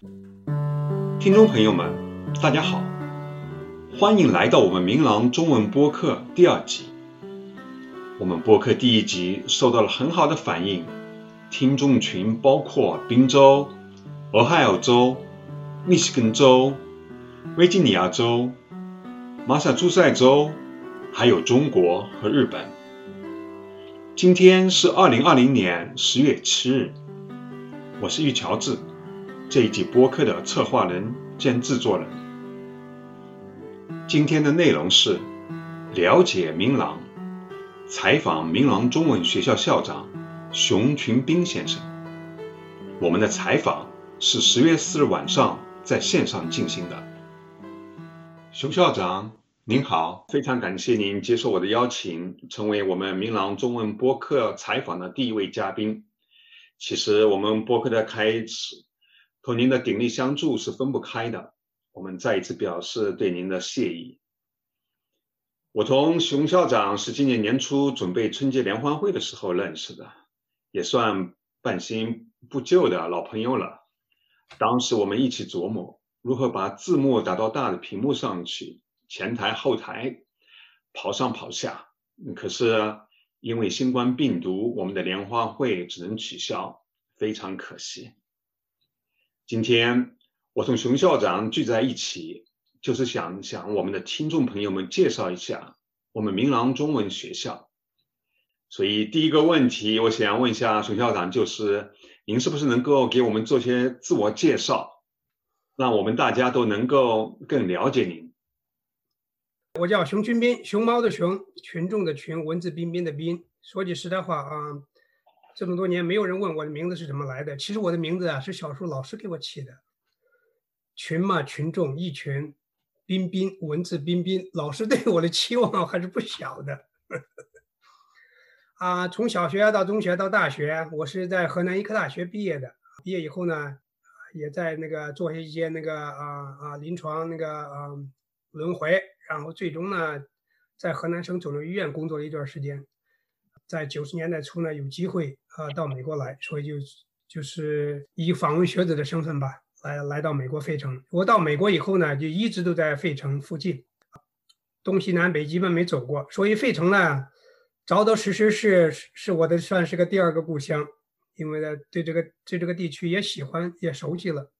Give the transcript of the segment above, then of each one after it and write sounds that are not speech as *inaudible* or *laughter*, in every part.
听众朋友们，大家好，欢迎来到我们明朗中文播客第二集。我们播客第一集受到了很好的反应，听众群包括宾州、俄亥俄州、密西根州、维吉尼亚州、马萨诸塞州，还有中国和日本。今天是二零二零年十月七日，我是玉乔治。这一集播客的策划人兼制作人。今天的内容是了解明朗，采访明朗中文学校校长熊群斌先生。我们的采访是十月四日晚上在线上进行的。熊校长您好，非常感谢您接受我的邀请，成为我们明朗中文播客采访的第一位嘉宾。其实我们播客的开始。和您的鼎力相助是分不开的。我们再一次表示对您的谢意。我同熊校长是今年年初准备春节联欢会的时候认识的，也算半新不旧的老朋友了。当时我们一起琢磨如何把字幕打到大的屏幕上去，前台后台跑上跑下。可是因为新冠病毒，我们的联欢会只能取消，非常可惜。今天我同熊校长聚在一起，就是想向我们的听众朋友们介绍一下我们明朗中文学校。所以第一个问题，我想问一下熊校长，就是您是不是能够给我们做些自我介绍，让我们大家都能够更了解您？我叫熊群斌，熊猫的熊，群众的群，文质彬彬的彬。说句实在话啊。这么多年，没有人问我的名字是怎么来的。其实我的名字啊，是小时候老师给我起的。群嘛，群众一群，彬彬，文质彬彬。老师对我的期望还是不小的。啊，从小学到中学到大学，我是在河南医科大学毕业的。毕业以后呢，也在那个做一些那个啊啊临床那个啊轮回，然后最终呢，在河南省肿瘤医院工作了一段时间。在九十年代初呢，有机会啊到美国来，所以就就是以访问学者的身份吧，来来到美国费城。我到美国以后呢，就一直都在费城附近，东西南北基本没走过，所以费城呢，着着实实是是我的算是个第二个故乡，因为呢对这个对这个地区也喜欢也熟悉了。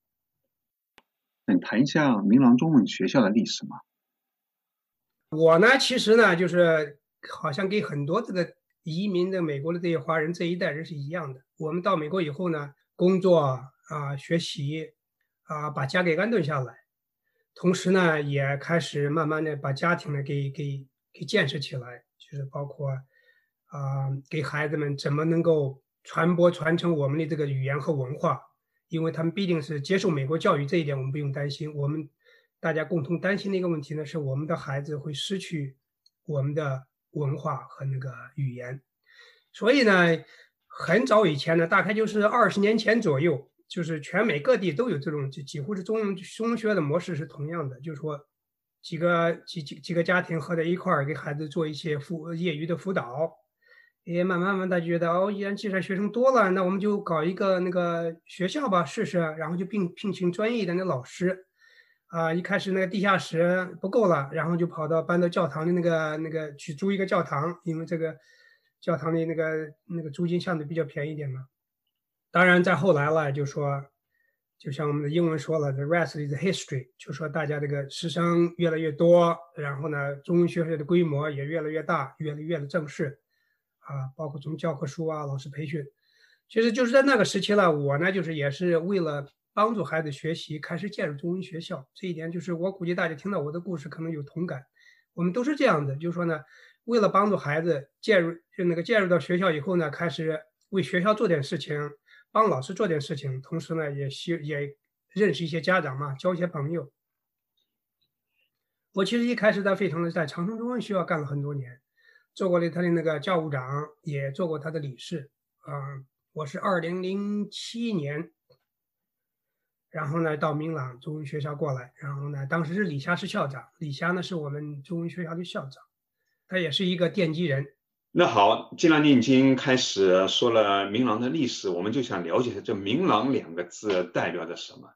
能谈一下明朗中文学校的历史吗？我呢，其实呢，就是好像给很多这个。移民的美国的这些华人这一代人是一样的。我们到美国以后呢，工作啊、学习啊，把家给安顿下来，同时呢，也开始慢慢的把家庭呢给给给建设起来，就是包括啊，给孩子们怎么能够传播传承我们的这个语言和文化，因为他们必定是接受美国教育，这一点我们不用担心。我们大家共同担心的一个问题呢，是我们的孩子会失去我们的。文化和那个语言，所以呢，很早以前呢，大概就是二十年前左右，就是全美各地都有这种，就几乎是中中学的模式是同样的，就是说几个几几几个家庭合在一块儿，给孩子做一些辅业余的辅导，也慢慢慢大家觉得哦，既然既然学生多了，那我们就搞一个那个学校吧，试试，然后就聘聘请专业的那老师。啊，一开始那个地下室不够了，然后就跑到搬到教堂的那个那个去租一个教堂，因为这个教堂的那个那个租金相对比较便宜一点嘛。当然，再后来了，就说，就像我们的英文说了，the rest is history，就说大家这个师生越来越多，然后呢，中文学校的规模也越来越大，越来越的正式，啊，包括从教科书啊、老师培训，其实就是在那个时期了。我呢，就是也是为了。帮助孩子学习，开始介入中文学校，这一点就是我估计大家听到我的故事可能有同感。我们都是这样的，就是说呢，为了帮助孩子介入，就那个介入到学校以后呢，开始为学校做点事情，帮老师做点事情，同时呢，也需也认识一些家长嘛，交一些朋友。我其实一开始在费城的，在长春中文学校干了很多年，做过了他的那个教务长，也做过他的理事。啊，我是二零零七年。然后呢，到明朗中文学校过来。然后呢，当时是李霞是校长，李霞呢是我们中文学校的校长，他也是一个奠基人。那好，既然你已经开始说了明朗的历史，我们就想了解一下这“明朗”两个字代表着什么。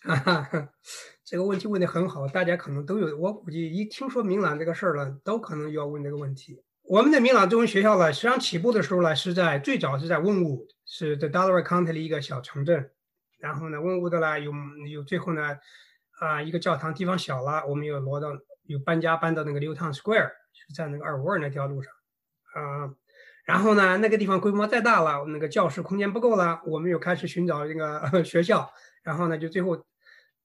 哈哈，这个问题问的很好，大家可能都有。我估计一听说明朗这个事儿了，都可能要问这个问题。我们的明朗中文学校呢，实际上起步的时候呢，是在最早是在温武，是在 Delaware County 的一个小城镇。然后呢，温武的呢，有有最后呢，啊，一个教堂地方小了，我们又挪到又搬家搬到那个牛塘 Square，就在那个二五二那条路上，啊。然后呢，那个地方规模再大了，那个教室空间不够了，我们又开始寻找那个 *laughs* 学校。然后呢，就最后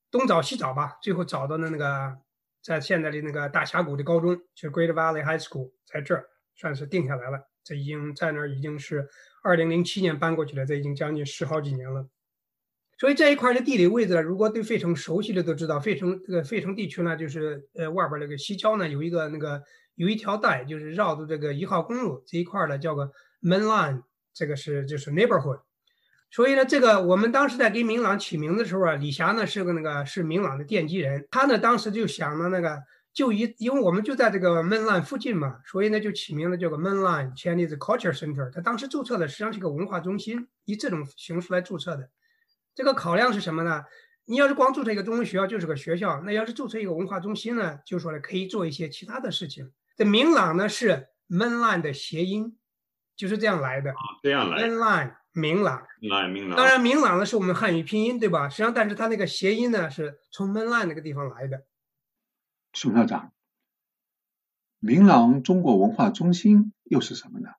东找西找吧，最后找到了那个在现在的那个大峡谷的高中，就 Great Valley High School，在这儿算是定下来了。这已经在那儿已经是二零零七年搬过去了，这已经将近十好几年了。所以这一块的地理位置，如果对费城熟悉的都知道，费城这个费城地区呢，就是呃外边那个西郊呢有一个那个。有一条带，就是绕着这个一号公路这一块呢，叫个 Main Line，这个是就是 Neighborhood。所以呢，这个我们当时在给明朗起名的时候啊，李霞呢是个那个是明朗的奠基人，他呢当时就想了那个，就一因为我们就在这个 Main Line 附近嘛，所以呢就起名了叫个 Main Line Chinese Culture Center。他当时注册的实际上是个文化中心，以这种形式来注册的。这个考量是什么呢？你要是光注册一个中文学校就是个学校，那要是注册一个文化中心呢，就说呢可以做一些其他的事情。这明朗呢是 mainline 的谐音，就是这样来的。啊这样来。mainline 明朗。明朗。当然，明朗呢是我们汉语拼音，对吧？实际上，但是它那个谐音呢是从 mainline 那个地方来的。宋校长，明朗中国文化中心又是什么呢？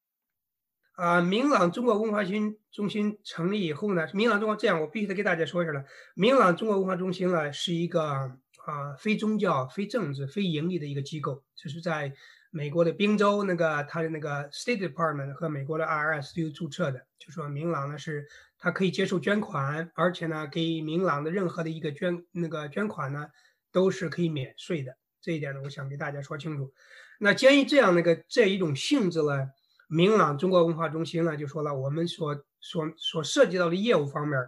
啊，明朗中国文化中心成立以后呢，明朗中国这样，我必须得给大家说一下了。明朗中国文化中心呢是一个。啊，非宗教、非政治、非盈利的一个机构，就是在美国的宾州那个他的那个 State Department 和美国的 IRS 都有注册的。就说明朗呢是，他可以接受捐款，而且呢给明朗的任何的一个捐那个捐款呢都是可以免税的。这一点呢，我想给大家说清楚。那鉴于这样那个这一种性质呢，明朗中国文化中心呢就说了，我们所所所涉及到的业务方面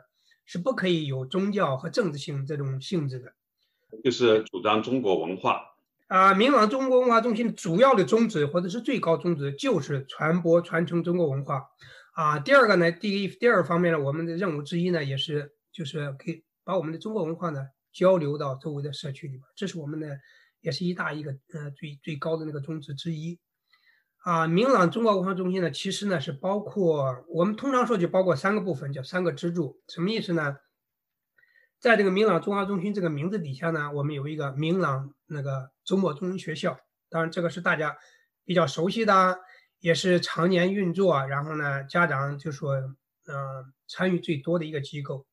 是不可以有宗教和政治性这种性质的。就是主张中国文化啊，明朗中国文化中心主要的宗旨或者是最高宗旨就是传播传承中国文化啊。第二个呢，第一第二方面呢，我们的任务之一呢，也是就是可以把我们的中国文化呢交流到周围的社区里边，这是我们的也是一大一个呃最最高的那个宗旨之一啊。明朗中国文化中心呢，其实呢是包括我们通常说就包括三个部分，叫三个支柱，什么意思呢？在这个明朗中华中心这个名字底下呢，我们有一个明朗那个周末中文学校，当然这个是大家比较熟悉的，也是常年运作，然后呢家长就说嗯参与最多的一个机构。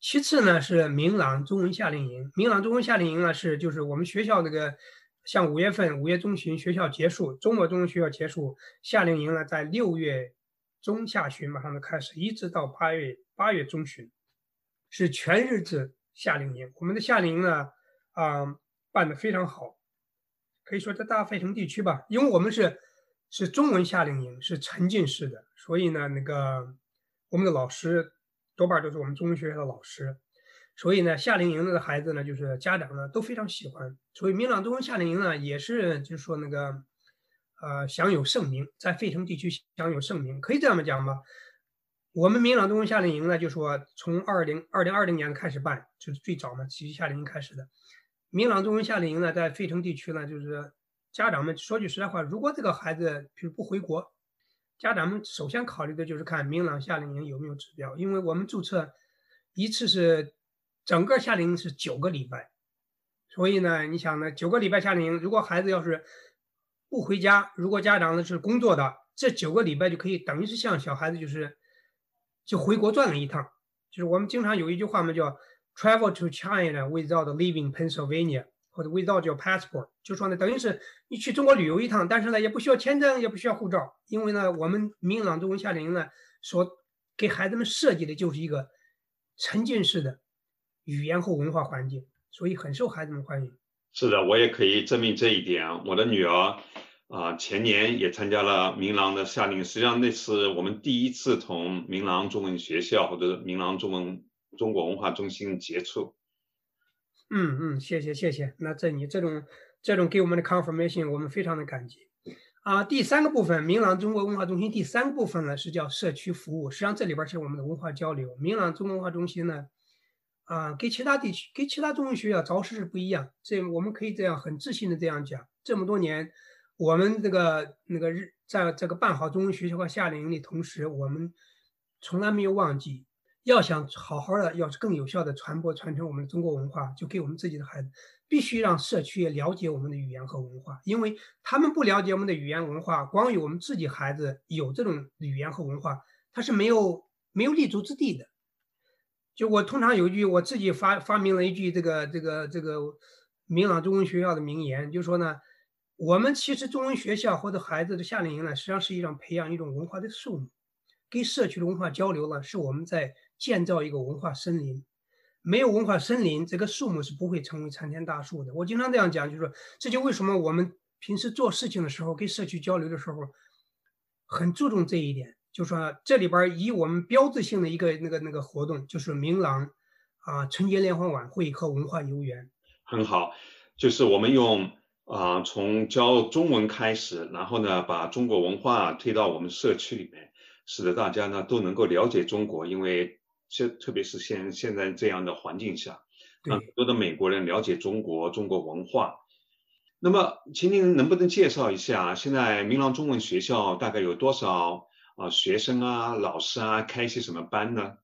其次呢是明朗中文夏令营，明朗中文夏令营呢是就是我们学校那个像五月份五月中旬学校结束，周末中学校结束，夏令营呢在六月中下旬马上就开始，一直到八月八月中旬。是全日制夏令营，我们的夏令营呢，啊，办的非常好，可以说在大费城地区吧，因为我们是是中文夏令营，是沉浸式的，所以呢，那个我们的老师多半都是我们中文学校的老师，所以呢，夏令营的孩子呢，就是家长呢都非常喜欢，所以明朗中文夏令营呢，也是就是说那个，呃，享有盛名，在费城地区享有盛名，可以这样讲吗？我们明朗中文夏令营呢，就说从二零二零二零年开始办，就是最早嘛，其实夏令营开始的。明朗中文夏令营呢，在费城地区呢，就是家长们说句实在话，如果这个孩子比如不回国，家长们首先考虑的就是看明朗夏令营有没有指标，因为我们注册一次是整个夏令营是九个礼拜，所以呢，你想呢，九个礼拜夏令营，如果孩子要是不回家，如果家长呢是工作的，这九个礼拜就可以等于是像小孩子就是。就回国转了一趟，就是我们经常有一句话嘛，叫 “travel to China without leaving Pennsylvania” 或者 “without your passport”，就说呢，等于是你去中国旅游一趟，但是呢，也不需要签证，也不需要护照，因为呢，我们明朗中文夏令营呢，所给孩子们设计的就是一个沉浸式的语言和文化环境，所以很受孩子们欢迎。是的，我也可以证明这一点。我的女儿。啊，前年也参加了明朗的夏令营，实际上那是我们第一次同明朗中文学校或者明朗中文中国文化中心接触。嗯嗯，谢谢谢谢。那这你这种这种给我们的 confirmation，我们非常的感激。啊，第三个部分，明朗中国文化中心第三个部分呢是叫社区服务，实际上这里边是我们的文化交流。明朗中国文化中心呢，啊，跟其他地区、跟其他中文学校着实是不一样。这我们可以这样很自信的这样讲。这么多年，我们这个那个日在这个办好中文学校和夏令营的同时，我们从来没有忘记，要想好好的，要是更有效的传播传承我们的中国文化，就给我们自己的孩子，必须让社区了解我们的语言和文化，因为他们不了解我们的语言文化，光有我们自己孩子有这种语言和文化，他是没有没有立足之地的。就我通常有一句我自己发发明了一句这个这个这个明朗中文学校的名言，就说呢。我们其实中文学校或者孩子的夏令营呢，实际上是一种培养一种文化的树木，跟社区的文化交流呢，是我们在建造一个文化森林。没有文化森林，这个树木是不会成为参天大树的。我经常这样讲，就是说，这就为什么我们平时做事情的时候，跟社区交流的时候，很注重这一点。就说这里边以我们标志性的一个那个那个活动，就是明朗啊春节联欢晚会和文化游园。很好，就是我们用。啊，从教中文开始，然后呢，把中国文化推到我们社区里面，使得大家呢都能够了解中国。因为现特别是现现在这样的环境下，让很多的美国人了解中国中国文化。那么，请您能不能介绍一下，现在明朗中文学校大概有多少啊学生啊、老师啊，开一些什么班呢？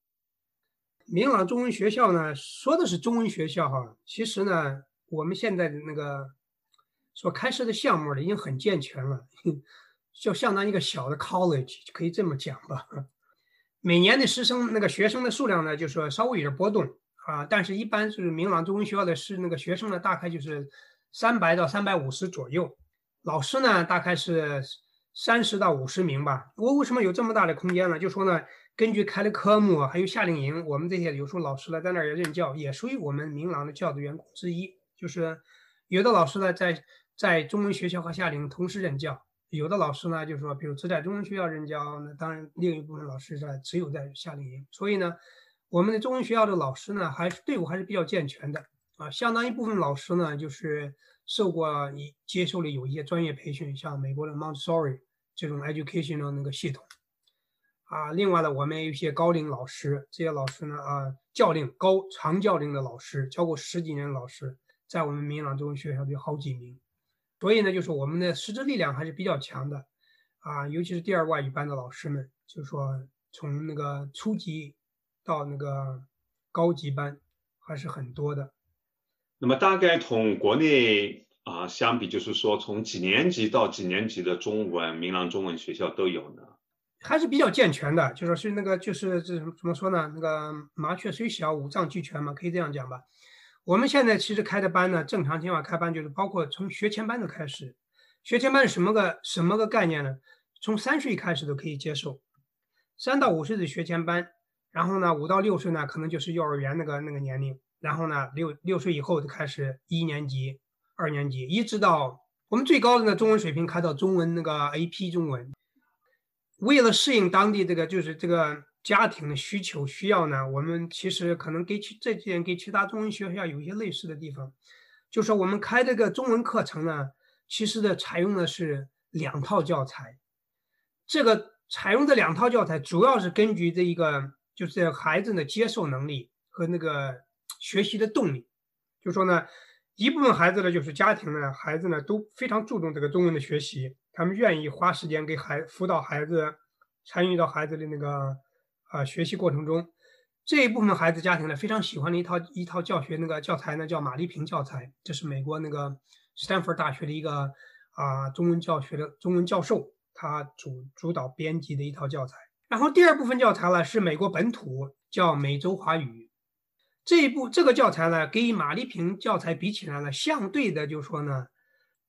明朗中文学校呢，说的是中文学校哈，其实呢，我们现在的那个。所开设的项目呢，已经很健全了，*laughs* 就相当于一个小的 college，可以这么讲吧。每年的师生那个学生的数量呢，就是说稍微有点波动啊，但是一般是明朗中文学校的是那个学生呢，大概就是三百到三百五十左右，老师呢大概是三十到五十名吧。我为什么有这么大的空间呢？就说呢，根据开的科目还有夏令营，我们这些有时候老师呢在那儿也任教，也属于我们明朗的教职员工之一。就是有的老师呢在。在中文学校和夏令营同时任教，有的老师呢，就是说，比如只在中文学校任教，那当然另一部分老师在只有在夏令营。所以呢，我们的中文学校的老师呢，还是队伍还是比较健全的啊。相当一部分老师呢，就是受过你接受了有一些专业培训，像美国的 Montessori 这种 education 的那个系统啊。另外呢，我们有一些高龄老师，这些老师呢啊，教龄高长教龄的老师，教过十几年的老师，在我们明朗中文学校有好几名。所以呢，就是我们的师资力量还是比较强的，啊，尤其是第二外语班的老师们，就是说从那个初级到那个高级班还是很多的。那么大概同国内啊相比，就是说从几年级到几年级的中文明朗中文学校都有呢？还是比较健全的，就说是那个就是这怎么说呢？那个麻雀虽小，五脏俱全嘛，可以这样讲吧。我们现在其实开的班呢，正常情况开班就是包括从学前班的开始。学前班是什么个什么个概念呢？从三岁开始都可以接受，三到五岁的学前班，然后呢五到六岁呢可能就是幼儿园那个那个年龄，然后呢六六岁以后就开始一年级、二年级，一直到我们最高的那中文水平开到中文那个 AP 中文。为了适应当地这个就是这个。家庭的需求需要呢？我们其实可能跟其这几年跟其他中文学校有一些类似的地方，就说我们开这个中文课程呢，其实的采用的是两套教材。这个采用这两套教材，主要是根据这一个就是孩子的接受能力和那个学习的动力。就说呢，一部分孩子呢，就是家庭呢，孩子呢都非常注重这个中文的学习，他们愿意花时间给孩辅导孩子，参与到孩子的那个。啊，学习过程中这一部分孩子家庭呢，非常喜欢的一套一套教学那个教材呢，叫马丽萍教材，这是美国那个斯坦福大学的一个啊中文教学的中文教授，他主主导编辑的一套教材。然后第二部分教材呢，是美国本土叫美洲华语这一部这个教材呢，跟马丽萍教材比起来呢，相对的就说呢，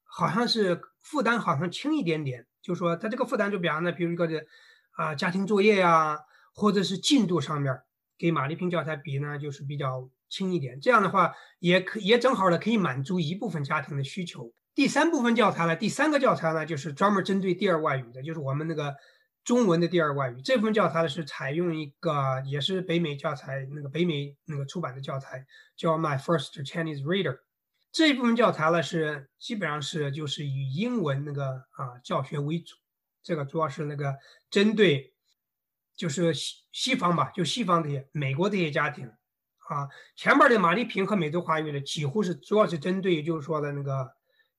好像是负担好像轻一点点，就说他这个负担就比方呢，比如一个的啊家庭作业呀。或者是进度上面跟马丽萍教材比呢，就是比较轻一点。这样的话，也可也正好呢可以满足一部分家庭的需求。第三部分教材呢，第三个教材呢，就是专门针对第二外语的，就是我们那个中文的第二外语。这部分教材呢，是采用一个也是北美教材那个北美那个出版的教材，叫 My First Chinese Reader。这一部分教材呢，是基本上是就是以英文那个啊教学为主，这个主要是那个针对。就是西西方吧，就西方这些美国这些家庭，啊，前面的马丽萍和美洲华语呢，几乎是主要是针对就是说的那个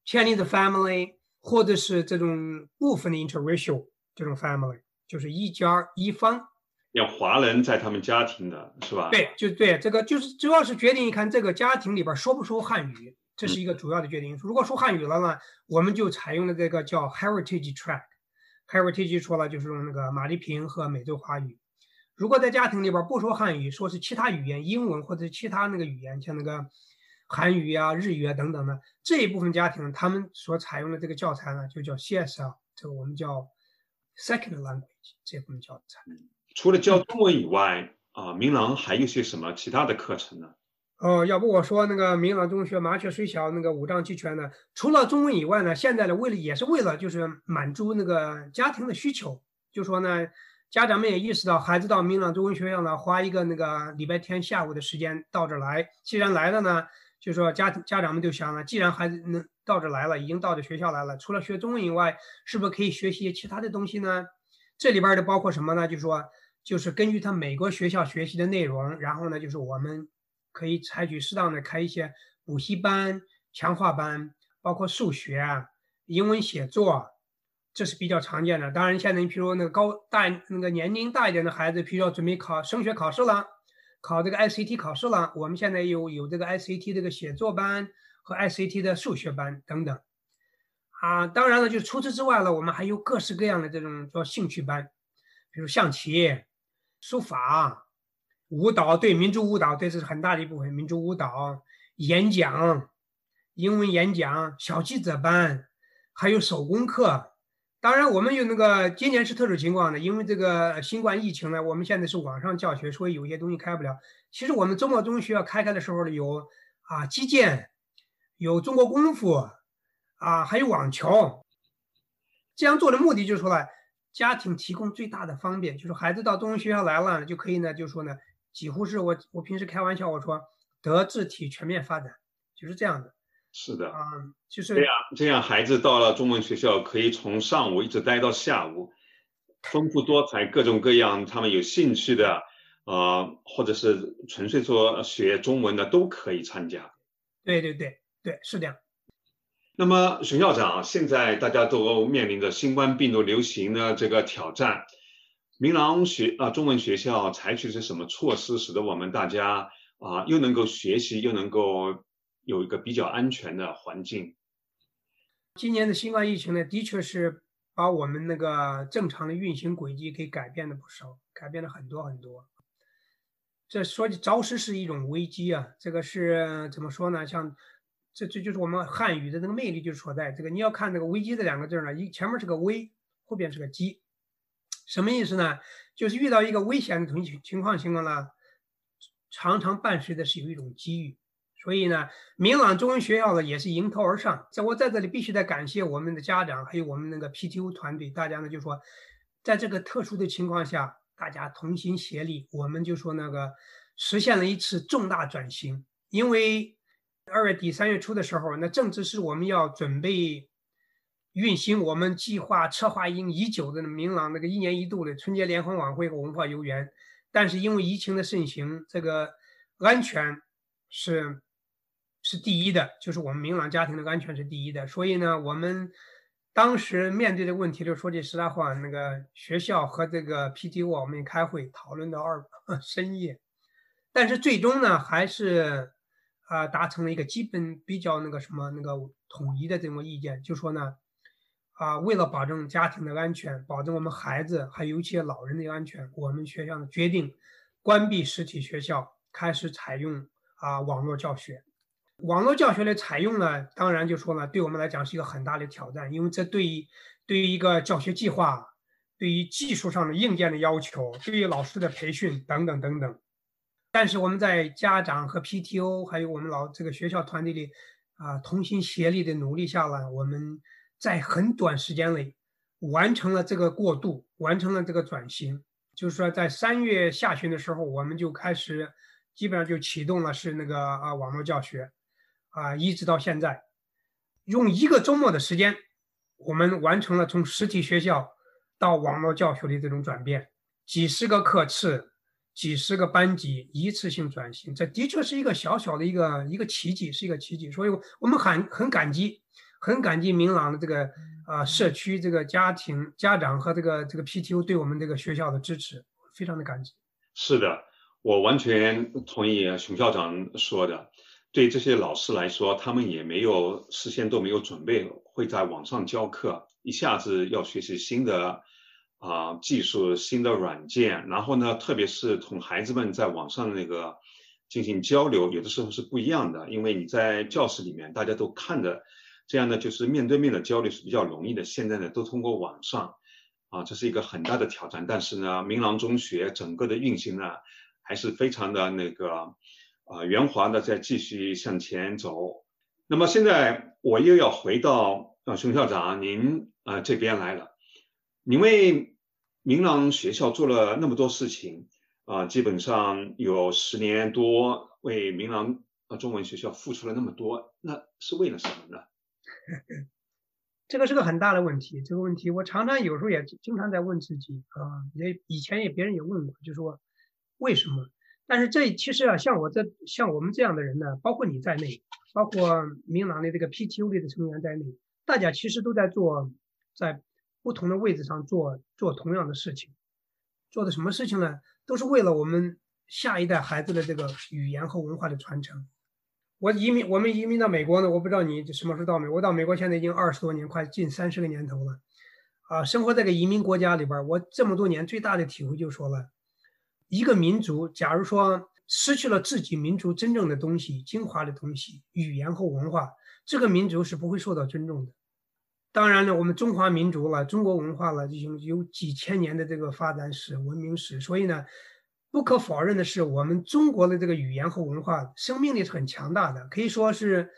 Chinese family，或者是这种部分的 interracial 这种 family，就是一家一方。要华人在他们家庭的是吧？对，就对这个就是主要是决定一看这个家庭里边说不说汉语，这是一个主要的决定因素。如果说汉语了呢，我们就采用了这个叫 heritage track。heritage 说了就是用那个马丽萍和美洲华语。如果在家庭里边不说汉语，说是其他语言，英文或者其他那个语言，像那个韩语啊、日语啊等等的这一部分家庭，他们所采用的这个教材呢，就叫 CSL，这个我们叫 second language 这部分教材。除了教中文以外，啊，明朗还有些什么其他的课程呢？哦，要不我说那个明朗中学麻雀虽小，那个五脏俱全呢？除了中文以外呢，现在呢，为了也是为了就是满足那个家庭的需求，就说呢，家长们也意识到孩子到明朗中文学校呢，花一个那个礼拜天下午的时间到这儿来，既然来了呢，就说家家长们就想了，既然孩子能到这来了，已经到这学校来了，除了学中文以外，是不是可以学习其他的东西呢？这里边的包括什么呢？就说。就是根据他美国学校学习的内容，然后呢，就是我们可以采取适当的开一些补习班、强化班，包括数学、英文写作，这是比较常见的。当然，现在你比如那个高大那个年龄大一点的孩子，比如要准备考升学考试了，考这个 ICT 考试了，我们现在有有这个 ICT 这个写作班和 ICT 的数学班等等。啊，当然了，就除此之外了，我们还有各式各样的这种叫兴趣班，比如象棋。书法、舞蹈，对民族舞蹈，这是很大的一部分。民族舞蹈、演讲、英文演讲、小记者班，还有手工课。当然，我们有那个今年是特殊情况的，因为这个新冠疫情呢，我们现在是网上教学，所以有些东西开不了。其实我们周末中学校开开的时候呢，有啊击剑，有中国功夫，啊还有网球。这样做的目的就是说呢。家庭提供最大的方便，就是孩子到中文学校来了，就可以呢，就说呢，几乎是我我平时开玩笑我说德智体全面发展，就是这样的。是的，啊，就是这样，这样孩子到了中文学校，可以从上午一直待到下午，丰富多彩，各种各样他们有兴趣的，啊，或者是纯粹说学中文的都可以参加。对对对对，是这样。那么，熊校长，现在大家都面临着新冠病毒流行的这个挑战，明朗学啊中文学校采取是什么措施，使得我们大家啊又能够学习，又能够有一个比较安全的环境？今年的新冠疫情呢，的确是把我们那个正常的运行轨迹给改变了不少，改变了很多很多。这说起着实是一种危机啊，这个是怎么说呢？像。这这就是我们汉语的那个魅力，就是所在。这个你要看这个“危机”这两个字呢，一前面是个“危”，后边是个“机”，什么意思呢？就是遇到一个危险的情情况情况呢，常常伴随的是有一种机遇。所以呢，明朗中文学校呢也是迎头而上。在我在这里必须得感谢我们的家长，还有我们那个 PTO 团队，大家呢就说，在这个特殊的情况下，大家同心协力，我们就说那个实现了一次重大转型，因为。二月底三月初的时候，那正值是我们要准备运行我们计划策划已经已久的明朗那个一年一度的春节联欢晚会和文化游园，但是因为疫情的盛行，这个安全是是第一的，就是我们明朗家庭的安全是第一的，所以呢，我们当时面对的问题，就说句实在话，那个学校和这个 PTO 我们开会讨论到二深夜，但是最终呢，还是。啊，达成了一个基本比较那个什么那个统一的这么意见，就说呢，啊，为了保证家庭的安全，保证我们孩子还有一些老人的安全，我们学校呢决定关闭实体学校，开始采用啊网络教学。网络教学的采用呢，当然就说呢，对我们来讲是一个很大的挑战，因为这对于对于一个教学计划，对于技术上的硬件的要求，对于老师的培训等等等等。但是我们在家长和 PTO 还有我们老这个学校团队里，啊，同心协力的努力下来，我们在很短时间内完成了这个过渡，完成了这个转型。就是说，在三月下旬的时候，我们就开始基本上就启动了是那个啊网络教学，啊，一直到现在，用一个周末的时间，我们完成了从实体学校到网络教学的这种转变，几十个课次。几十个班级一次性转型，这的确是一个小小的一个一个奇迹，是一个奇迹。所以我们很很感激，很感激明朗的这个啊社区、这个家庭、家长和这个这个 PTO 对我们这个学校的支持，非常的感激。是的，我完全同意熊校长说的。对这些老师来说，他们也没有事先都没有准备，会在网上教课，一下子要学习新的啊技术、新的软件，然后呢，特别是同孩子们在网上的那个进行交流，有的时候是不一样的，因为你在教室里面大家都看着，这样呢就是面对面的交流是比较容易的。现在呢都通过网上，啊，这是一个很大的挑战。但是呢，明朗中学整个的运行呢还是非常的那个。啊，圆滑的在继续向前走。那么现在我又要回到啊，熊校长您啊这边来了。你为明朗学校做了那么多事情啊，基本上有十年多为明朗啊中文学校付出了那么多，那是为了什么呢？*laughs* 这个是个很大的问题。这个问题我常常有时候也经常在问自己啊，也以前也别人也问过，就说为什么？但是这其实啊，像我这像我们这样的人呢，包括你在内，包括明朗的这个 PTU 里的成员在内，大家其实都在做，在不同的位置上做做同样的事情，做的什么事情呢？都是为了我们下一代孩子的这个语言和文化的传承。我移民，我们移民到美国呢，我不知道你什么时候到美国。到美国现在已经二十多年，快近三十个年头了，啊，生活在个移民国家里边，我这么多年最大的体会就说了。一个民族，假如说失去了自己民族真正的东西、精华的东西、语言和文化，这个民族是不会受到尊重的。当然了，我们中华民族了、中国文化了，已经有几千年的这个发展史、文明史，所以呢，不可否认的是，我们中国的这个语言和文化生命力是很强大的，可以说是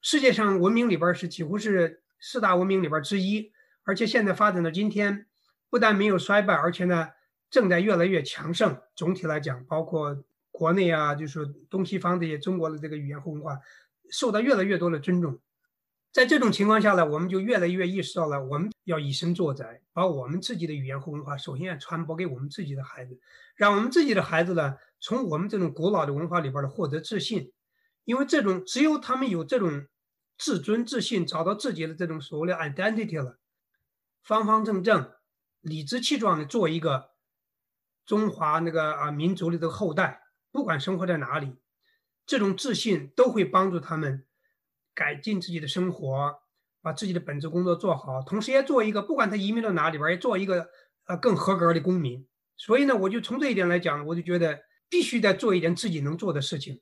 世界上文明里边是几乎是四大文明里边之一，而且现在发展到今天，不但没有衰败，而且呢。正在越来越强盛。总体来讲，包括国内啊，就是东西方这些中国的这个语言和文化，受到越来越多的尊重。在这种情况下呢，我们就越来越意识到了，我们要以身作则，把我们自己的语言和文化，首先要传播给我们自己的孩子，让我们自己的孩子呢，从我们这种古老的文化里边呢获得自信。因为这种只有他们有这种自尊、自信，找到自己的这种所谓的 identity 了，方方正正、理直气壮的做一个。中华那个啊民族的这个后代，不管生活在哪里，这种自信都会帮助他们改进自己的生活，把自己的本职工作做好，同时也做一个不管他移民到哪里边，也做一个呃更合格的公民。所以呢，我就从这一点来讲，我就觉得必须得做一点自己能做的事情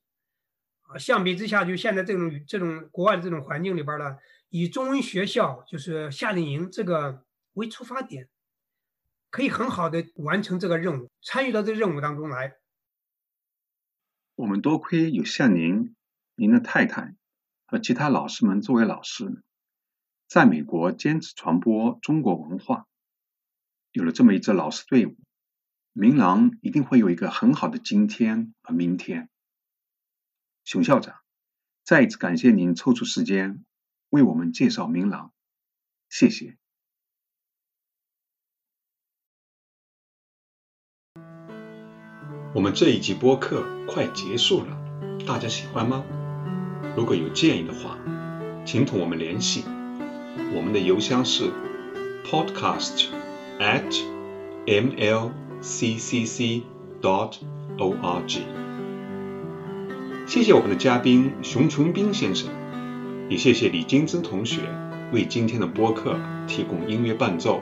啊。相比之下，就现在这种这种国外的这种环境里边呢，以中文学校就是夏令营这个为出发点。可以很好的完成这个任务，参与到这个任务当中来。我们多亏有像您、您的太太和其他老师们作为老师，在美国坚持传播中国文化。有了这么一支老师队伍，明郎一定会有一个很好的今天和明天。熊校长，再一次感谢您抽出时间为我们介绍明郎，谢谢。我们这一集播客快结束了，大家喜欢吗？如果有建议的话，请同我们联系。我们的邮箱是 podcast at mlccc dot org。谢谢我们的嘉宾熊群斌先生，也谢谢李金枝同学为今天的播客提供音乐伴奏，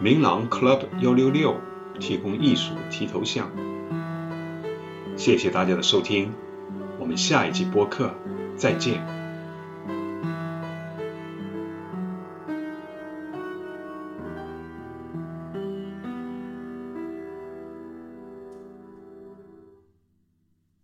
明朗 Club 幺六六提供艺术提头像。谢谢大家的收听，我们下一集播客再见。